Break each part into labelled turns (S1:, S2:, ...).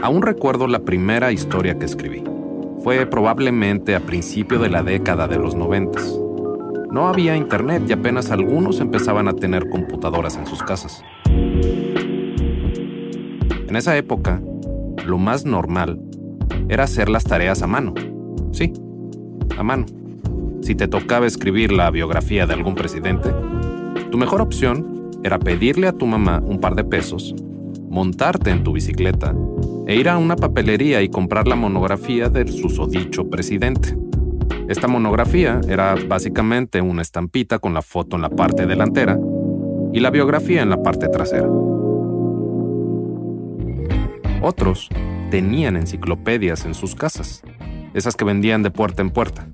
S1: Aún recuerdo la primera historia que escribí. Fue probablemente a principio de la década de los noventas. No había internet y apenas algunos empezaban a tener computadoras en sus casas. En esa época, lo más normal era hacer las tareas a mano. Sí, a mano. Si te tocaba escribir la biografía de algún presidente, tu mejor opción era pedirle a tu mamá un par de pesos, montarte en tu bicicleta e ir a una papelería y comprar la monografía del susodicho presidente. Esta monografía era básicamente una estampita con la foto en la parte delantera y la biografía en la parte trasera. Otros tenían enciclopedias en sus casas, esas que vendían de puerta en puerta.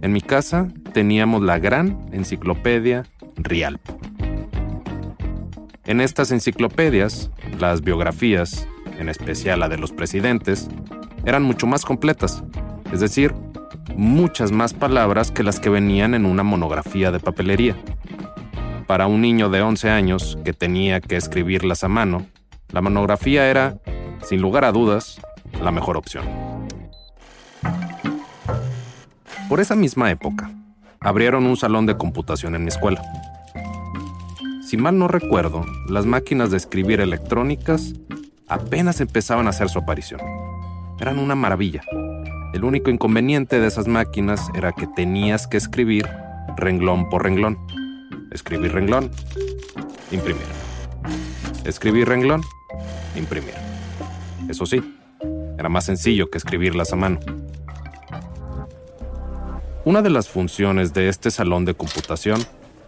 S1: En mi casa teníamos la gran enciclopedia Rialpo. En estas enciclopedias, las biografías, en especial la de los presidentes, eran mucho más completas, es decir, muchas más palabras que las que venían en una monografía de papelería. Para un niño de 11 años que tenía que escribirlas a mano, la monografía era, sin lugar a dudas, la mejor opción. Por esa misma época, abrieron un salón de computación en mi escuela. Si mal no recuerdo, las máquinas de escribir electrónicas apenas empezaban a hacer su aparición. Eran una maravilla. El único inconveniente de esas máquinas era que tenías que escribir renglón por renglón. Escribir renglón, imprimir. Escribir renglón, imprimir. Eso sí, era más sencillo que escribirlas a mano. Una de las funciones de este salón de computación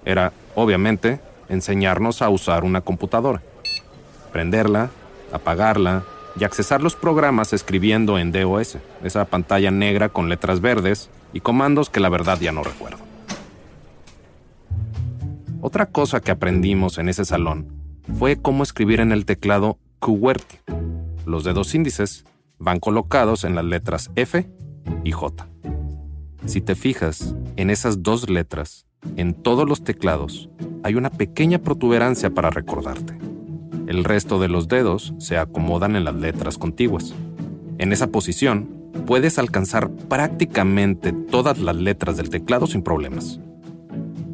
S1: era, obviamente, enseñarnos a usar una computadora. Prenderla, apagarla y accesar los programas escribiendo en DOS, esa pantalla negra con letras verdes y comandos que la verdad ya no recuerdo. Otra cosa que aprendimos en ese salón fue cómo escribir en el teclado QWERTY. Los dedos índices van colocados en las letras F y J. Si te fijas en esas dos letras, en todos los teclados hay una pequeña protuberancia para recordarte. El resto de los dedos se acomodan en las letras contiguas. En esa posición, puedes alcanzar prácticamente todas las letras del teclado sin problemas.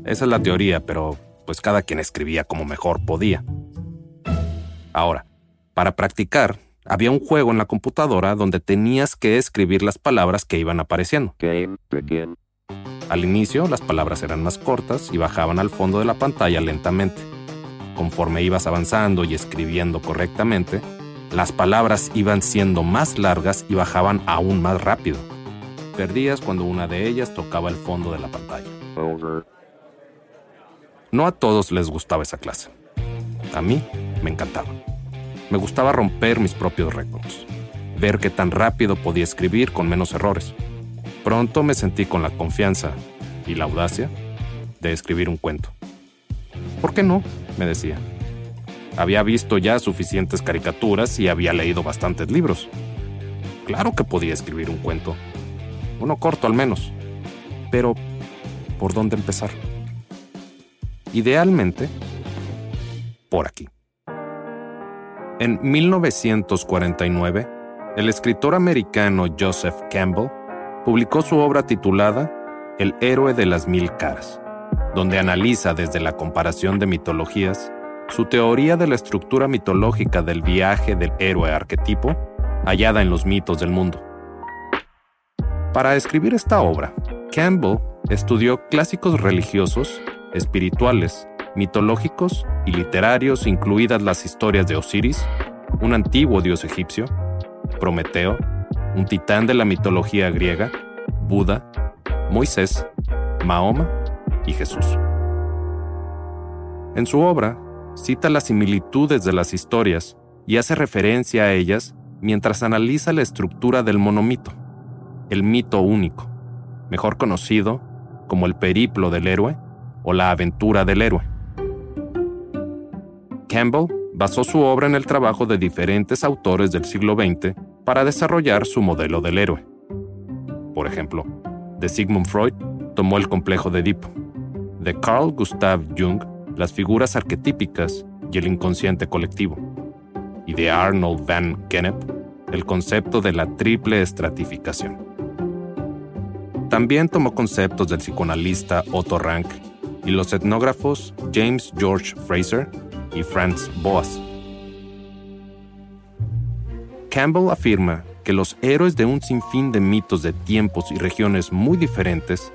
S1: Esa es la teoría, pero pues cada quien escribía como mejor podía. Ahora, para practicar, había un juego en la computadora donde tenías que escribir las palabras que iban apareciendo.
S2: Game.
S1: Al inicio, las palabras eran más cortas y bajaban al fondo de la pantalla lentamente. Conforme ibas avanzando y escribiendo correctamente, las palabras iban siendo más largas y bajaban aún más rápido. Perdías cuando una de ellas tocaba el fondo de la pantalla. No a todos les gustaba esa clase. A mí me encantaba. Me gustaba romper mis propios récords, ver qué tan rápido podía escribir con menos errores. Pronto me sentí con la confianza y la audacia de escribir un cuento. ¿Por qué no? me decía. Había visto ya suficientes caricaturas y había leído bastantes libros. Claro que podía escribir un cuento. Uno corto al menos. Pero, ¿por dónde empezar? Idealmente, por aquí. En 1949, el escritor americano Joseph Campbell publicó su obra titulada El héroe de las mil caras, donde analiza desde la comparación de mitologías su teoría de la estructura mitológica del viaje del héroe arquetipo hallada en los mitos del mundo. Para escribir esta obra, Campbell estudió clásicos religiosos, espirituales, mitológicos y literarios, incluidas las historias de Osiris, un antiguo dios egipcio, Prometeo, un titán de la mitología griega, Buda, Moisés, Mahoma y Jesús. En su obra, cita las similitudes de las historias y hace referencia a ellas mientras analiza la estructura del monomito, el mito único, mejor conocido como el periplo del héroe o la aventura del héroe. Campbell basó su obra en el trabajo de diferentes autores del siglo XX para desarrollar su modelo del héroe. Por ejemplo, de Sigmund Freud tomó el complejo de Edipo, de Carl Gustav Jung las figuras arquetípicas y el inconsciente colectivo, y de Arnold van Gennep el concepto de la triple estratificación. También tomó conceptos del psicoanalista Otto Rank y los etnógrafos James George Fraser y Franz Boas. Campbell afirma que los héroes de un sinfín de mitos de tiempos y regiones muy diferentes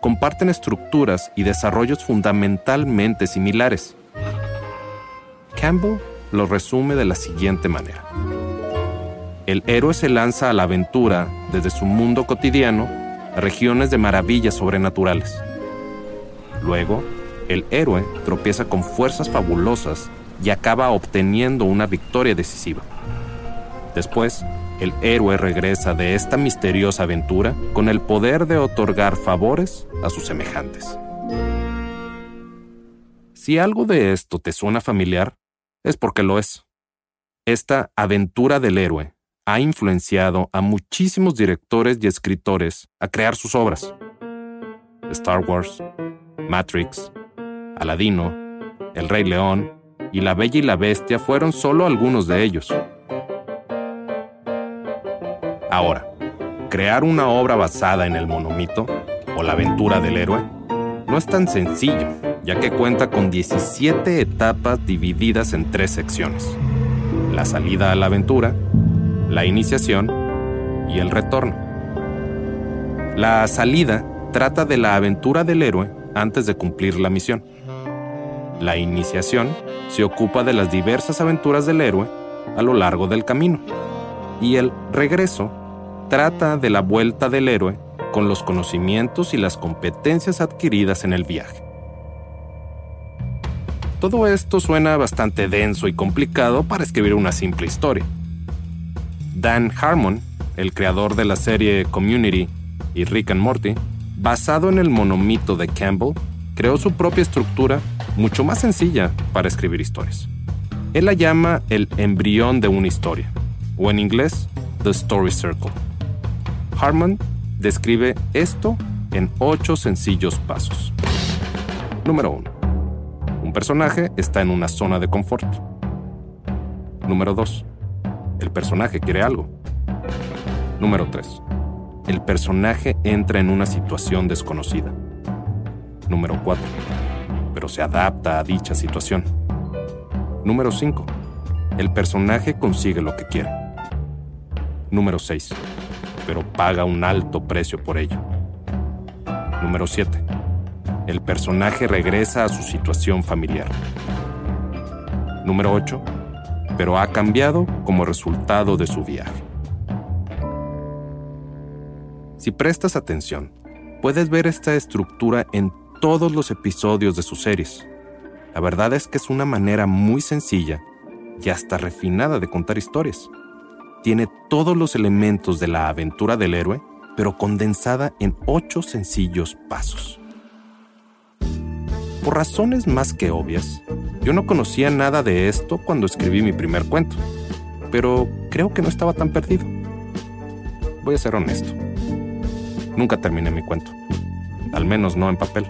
S1: comparten estructuras y desarrollos fundamentalmente similares. Campbell lo resume de la siguiente manera. El héroe se lanza a la aventura desde su mundo cotidiano a regiones de maravillas sobrenaturales. Luego, el héroe tropieza con fuerzas fabulosas y acaba obteniendo una victoria decisiva. Después, el héroe regresa de esta misteriosa aventura con el poder de otorgar favores a sus semejantes. Si algo de esto te suena familiar, es porque lo es. Esta aventura del héroe ha influenciado a muchísimos directores y escritores a crear sus obras. Star Wars, Matrix, Aladino, El Rey León y La Bella y la Bestia fueron solo algunos de ellos. Ahora, crear una obra basada en el monomito o la aventura del héroe no es tan sencillo, ya que cuenta con 17 etapas divididas en tres secciones. La salida a la aventura, la iniciación y el retorno. La salida trata de la aventura del héroe antes de cumplir la misión. La iniciación se ocupa de las diversas aventuras del héroe a lo largo del camino. Y el regreso trata de la vuelta del héroe con los conocimientos y las competencias adquiridas en el viaje. Todo esto suena bastante denso y complicado para escribir una simple historia. Dan Harmon, el creador de la serie Community y Rick and Morty, basado en el monomito de Campbell, creó su propia estructura mucho más sencilla para escribir historias. Él la llama el embrión de una historia, o en inglés, The Story Circle. Harmon describe esto en ocho sencillos pasos. Número 1. Un personaje está en una zona de confort. Número 2. El personaje quiere algo. Número 3. El personaje entra en una situación desconocida. Número 4. Pero se adapta a dicha situación. Número 5. El personaje consigue lo que quiere. Número 6 pero paga un alto precio por ello. Número 7. El personaje regresa a su situación familiar. Número 8. Pero ha cambiado como resultado de su viaje. Si prestas atención, puedes ver esta estructura en todos los episodios de sus series. La verdad es que es una manera muy sencilla y hasta refinada de contar historias tiene todos los elementos de la aventura del héroe, pero condensada en ocho sencillos pasos. Por razones más que obvias, yo no conocía nada de esto cuando escribí mi primer cuento, pero creo que no estaba tan perdido. Voy a ser honesto. Nunca terminé mi cuento, al menos no en papel.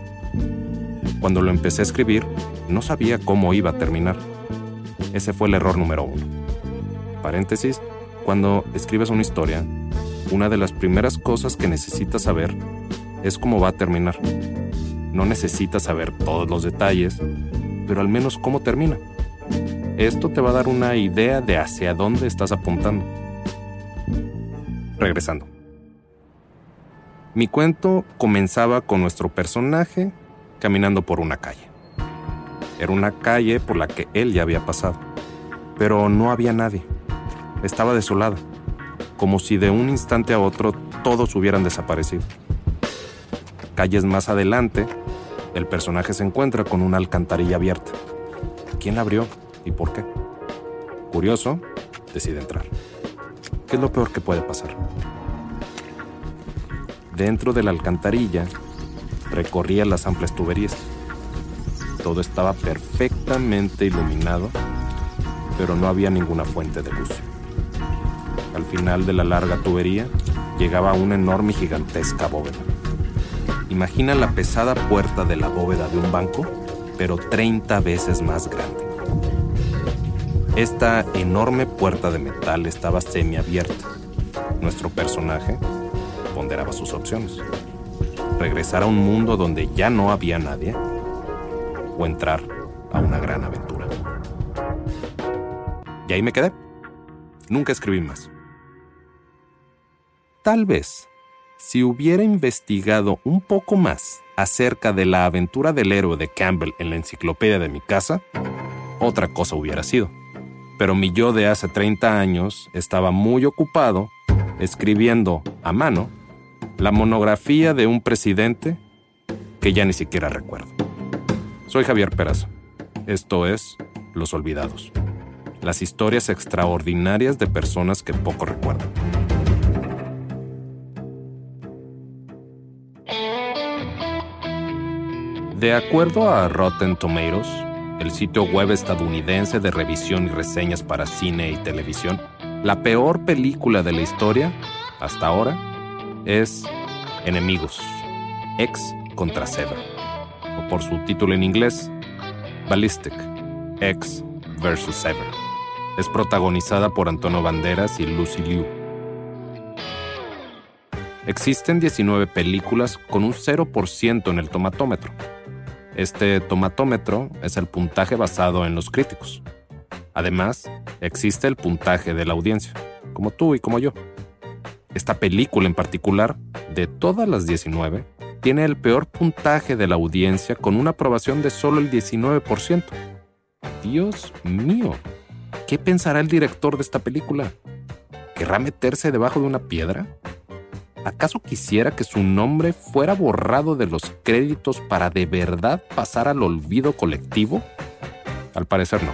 S1: Cuando lo empecé a escribir, no sabía cómo iba a terminar. Ese fue el error número uno. Paréntesis, cuando escribes una historia, una de las primeras cosas que necesitas saber es cómo va a terminar. No necesitas saber todos los detalles, pero al menos cómo termina. Esto te va a dar una idea de hacia dónde estás apuntando. Regresando. Mi cuento comenzaba con nuestro personaje caminando por una calle. Era una calle por la que él ya había pasado, pero no había nadie. Estaba desolada, como si de un instante a otro todos hubieran desaparecido. Calles más adelante, el personaje se encuentra con una alcantarilla abierta. ¿Quién la abrió y por qué? Curioso, decide entrar. ¿Qué es lo peor que puede pasar? Dentro de la alcantarilla, recorría las amplias tuberías. Todo estaba perfectamente iluminado, pero no había ninguna fuente de luz. Al final de la larga tubería llegaba una enorme y gigantesca bóveda. Imagina la pesada puerta de la bóveda de un banco, pero 30 veces más grande. Esta enorme puerta de metal estaba semiabierta. Nuestro personaje ponderaba sus opciones. Regresar a un mundo donde ya no había nadie o entrar a una gran aventura. Y ahí me quedé. Nunca escribí más. Tal vez, si hubiera investigado un poco más acerca de la aventura del héroe de Campbell en la enciclopedia de mi casa, otra cosa hubiera sido. Pero mi yo de hace 30 años estaba muy ocupado escribiendo a mano la monografía de un presidente que ya ni siquiera recuerdo. Soy Javier Peraza. Esto es Los Olvidados. Las historias extraordinarias de personas que poco recuerdan. De acuerdo a Rotten Tomatoes, el sitio web estadounidense de revisión y reseñas para cine y televisión, la peor película de la historia, hasta ahora, es Enemigos, Ex contra Sever, o por su título en inglés, Ballistic, Ex vs. Sever. Es protagonizada por Antonio Banderas y Lucy Liu. Existen 19 películas con un 0% en el tomatómetro este tomatómetro es el puntaje basado en los críticos. Además, existe el puntaje de la audiencia, como tú y como yo. Esta película en particular, de todas las 19, tiene el peor puntaje de la audiencia con una aprobación de solo el 19%. Dios mío, ¿qué pensará el director de esta película? ¿Querrá meterse debajo de una piedra? ¿Acaso quisiera que su nombre fuera borrado de los créditos para de verdad pasar al olvido colectivo? Al parecer no.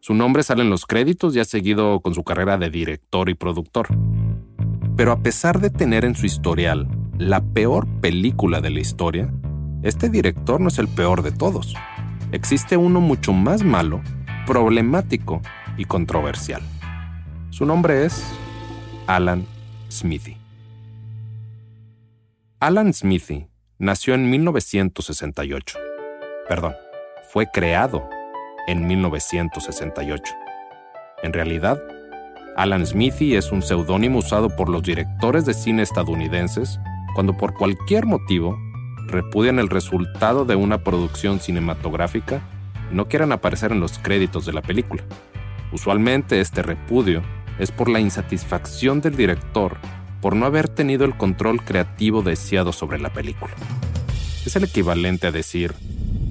S1: Su nombre sale en los créditos y ha seguido con su carrera de director y productor. Pero a pesar de tener en su historial la peor película de la historia, este director no es el peor de todos. Existe uno mucho más malo, problemático y controversial. Su nombre es Alan Smithy. Alan Smithy nació en 1968. Perdón, fue creado en 1968. En realidad, Alan Smithy es un seudónimo usado por los directores de cine estadounidenses cuando por cualquier motivo repudian el resultado de una producción cinematográfica y no quieran aparecer en los créditos de la película. Usualmente este repudio es por la insatisfacción del director por no haber tenido el control creativo deseado sobre la película. Es el equivalente a decir,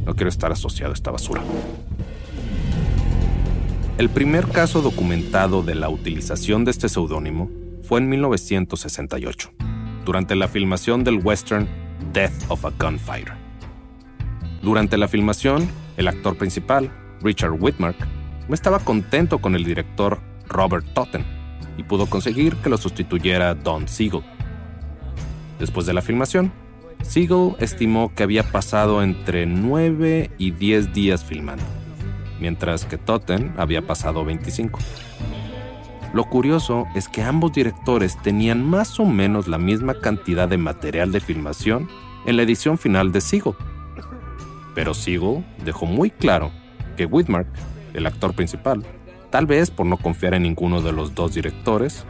S1: no quiero estar asociado a esta basura. El primer caso documentado de la utilización de este seudónimo fue en 1968, durante la filmación del western Death of a Gunfighter. Durante la filmación, el actor principal, Richard Whitmark, no estaba contento con el director Robert Totten y pudo conseguir que lo sustituyera Don Siegel. Después de la filmación, Siegel estimó que había pasado entre 9 y 10 días filmando, mientras que Totten había pasado 25. Lo curioso es que ambos directores tenían más o menos la misma cantidad de material de filmación en la edición final de Siegel. Pero Siegel dejó muy claro que Whitmark, el actor principal, tal vez por no confiar en ninguno de los dos directores,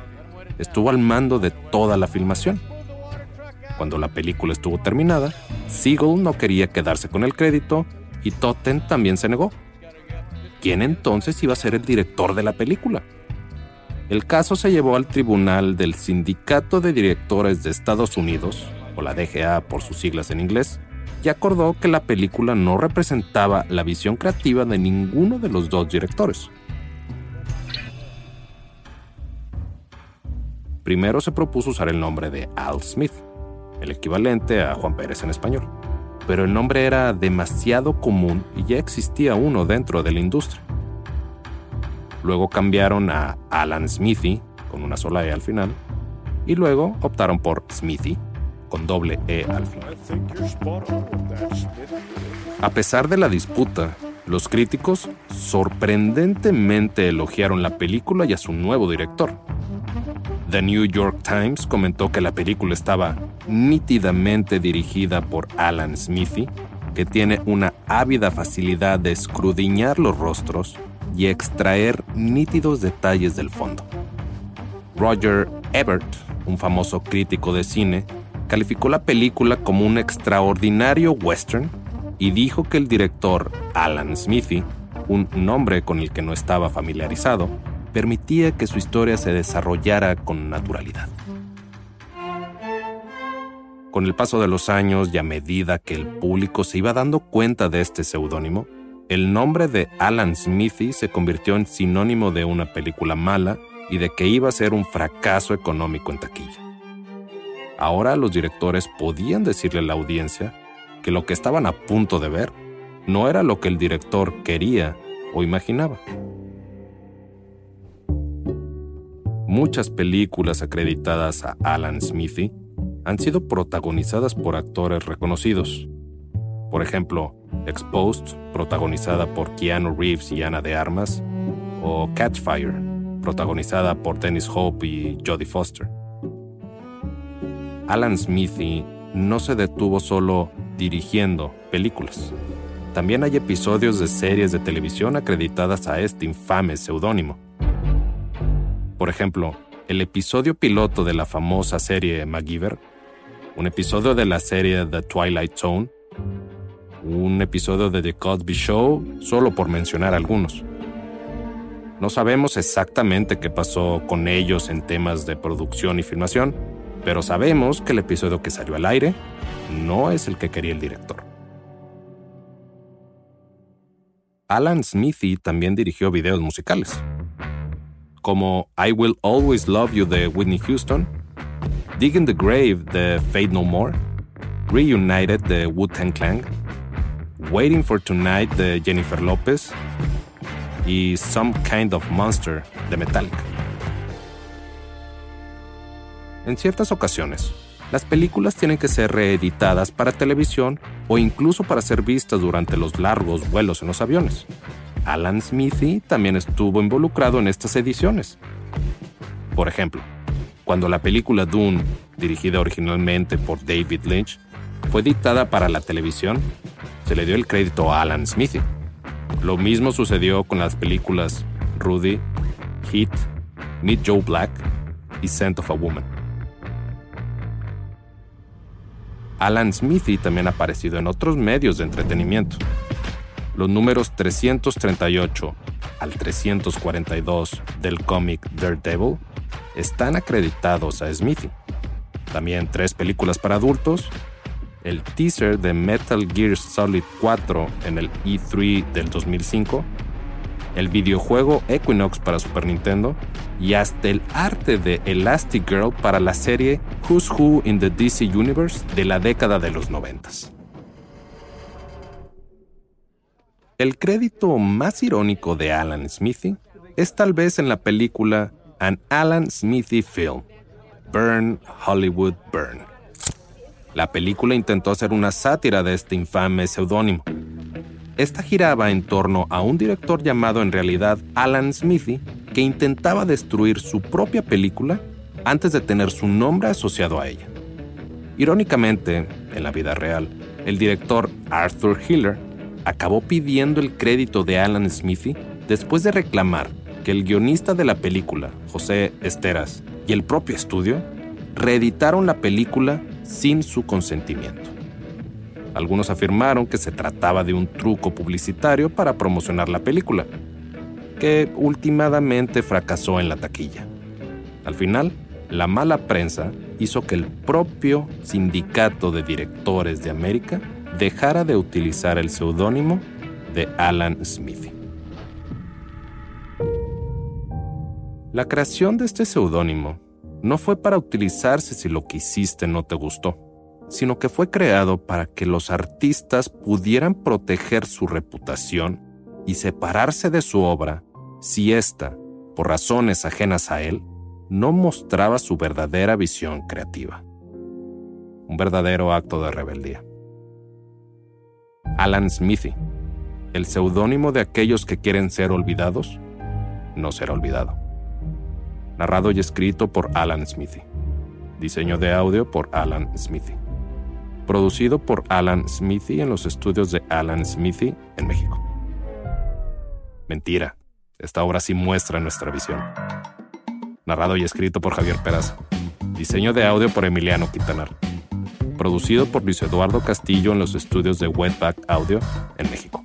S1: estuvo al mando de toda la filmación. Cuando la película estuvo terminada, Siegel no quería quedarse con el crédito y Totten también se negó. ¿Quién entonces iba a ser el director de la película? El caso se llevó al tribunal del Sindicato de Directores de Estados Unidos, o la DGA por sus siglas en inglés, y acordó que la película no representaba la visión creativa de ninguno de los dos directores. Primero se propuso usar el nombre de Al Smith, el equivalente a Juan Pérez en español, pero el nombre era demasiado común y ya existía uno dentro de la industria. Luego cambiaron a Alan Smithy, con una sola E al final, y luego optaron por Smithy, con doble E al final. A pesar de la disputa, los críticos sorprendentemente elogiaron la película y a su nuevo director. The New York Times comentó que la película estaba nítidamente dirigida por Alan Smithy, que tiene una ávida facilidad de escrudiñar los rostros y extraer nítidos detalles del fondo. Roger Ebert, un famoso crítico de cine, calificó la película como un extraordinario western y dijo que el director Alan Smithy, un nombre con el que no estaba familiarizado, permitía que su historia se desarrollara con naturalidad. Con el paso de los años y a medida que el público se iba dando cuenta de este seudónimo, el nombre de Alan Smithy se convirtió en sinónimo de una película mala y de que iba a ser un fracaso económico en taquilla. Ahora los directores podían decirle a la audiencia que lo que estaban a punto de ver no era lo que el director quería o imaginaba. Muchas películas acreditadas a Alan Smithy han sido protagonizadas por actores reconocidos. Por ejemplo, Exposed, protagonizada por Keanu Reeves y Ana de Armas, o Catchfire, protagonizada por Dennis Hope y Jodie Foster. Alan Smithy no se detuvo solo dirigiendo películas. También hay episodios de series de televisión acreditadas a este infame seudónimo. Por ejemplo, el episodio piloto de la famosa serie MacGyver, un episodio de la serie The Twilight Zone, un episodio de The Cosby Show, solo por mencionar algunos. No sabemos exactamente qué pasó con ellos en temas de producción y filmación, pero sabemos que el episodio que salió al aire no es el que quería el director. Alan Smithy también dirigió videos musicales, como I Will Always Love You de Whitney Houston, Dig in the Grave de Fade No More, Reunited de Wu-Tang Clan, Waiting for Tonight de Jennifer Lopez y Some Kind of Monster de Metallica. En ciertas ocasiones, las películas tienen que ser reeditadas para televisión o incluso para ser vistas durante los largos vuelos en los aviones. Alan Smithy también estuvo involucrado en estas ediciones. Por ejemplo, cuando la película Dune, dirigida originalmente por David Lynch, fue dictada para la televisión, se le dio el crédito a Alan Smithy. Lo mismo sucedió con las películas Rudy, Heat, Meet Joe Black y Scent of a Woman. Alan Smithy también ha aparecido en otros medios de entretenimiento. Los números 338 al 342 del cómic Daredevil están acreditados a Smithy. También tres películas para adultos, el teaser de Metal Gear Solid 4 en el E3 del 2005, el videojuego Equinox para Super Nintendo y hasta el arte de Elastic Girl para la serie Who's Who in the DC Universe de la década de los 90. El crédito más irónico de Alan Smithy es tal vez en la película An Alan Smithy Film, Burn Hollywood Burn. La película intentó hacer una sátira de este infame seudónimo. Esta giraba en torno a un director llamado en realidad Alan Smithy que intentaba destruir su propia película antes de tener su nombre asociado a ella. Irónicamente, en la vida real, el director Arthur Hiller acabó pidiendo el crédito de Alan Smithy después de reclamar que el guionista de la película, José Esteras, y el propio estudio reeditaron la película sin su consentimiento. Algunos afirmaron que se trataba de un truco publicitario para promocionar la película, que últimamente fracasó en la taquilla. Al final, la mala prensa hizo que el propio Sindicato de Directores de América dejara de utilizar el seudónimo de Alan Smithy. La creación de este seudónimo no fue para utilizarse si lo que hiciste no te gustó, sino que fue creado para que los artistas pudieran proteger su reputación y separarse de su obra si ésta, por razones ajenas a él, no mostraba su verdadera visión creativa. Un verdadero acto de rebeldía. Alan Smithy, el seudónimo de aquellos que quieren ser olvidados, no será olvidado. Narrado y escrito por Alan Smithy. Diseño de audio por Alan Smithy. Producido por Alan Smithy en los estudios de Alan Smithy en México. Mentira, esta obra sí muestra nuestra visión. Narrado y escrito por Javier Peraza. Diseño de audio por Emiliano Quintanar. Producido por Luis Eduardo Castillo en los estudios de Wetback Audio en México.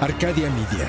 S3: Arcadia Media.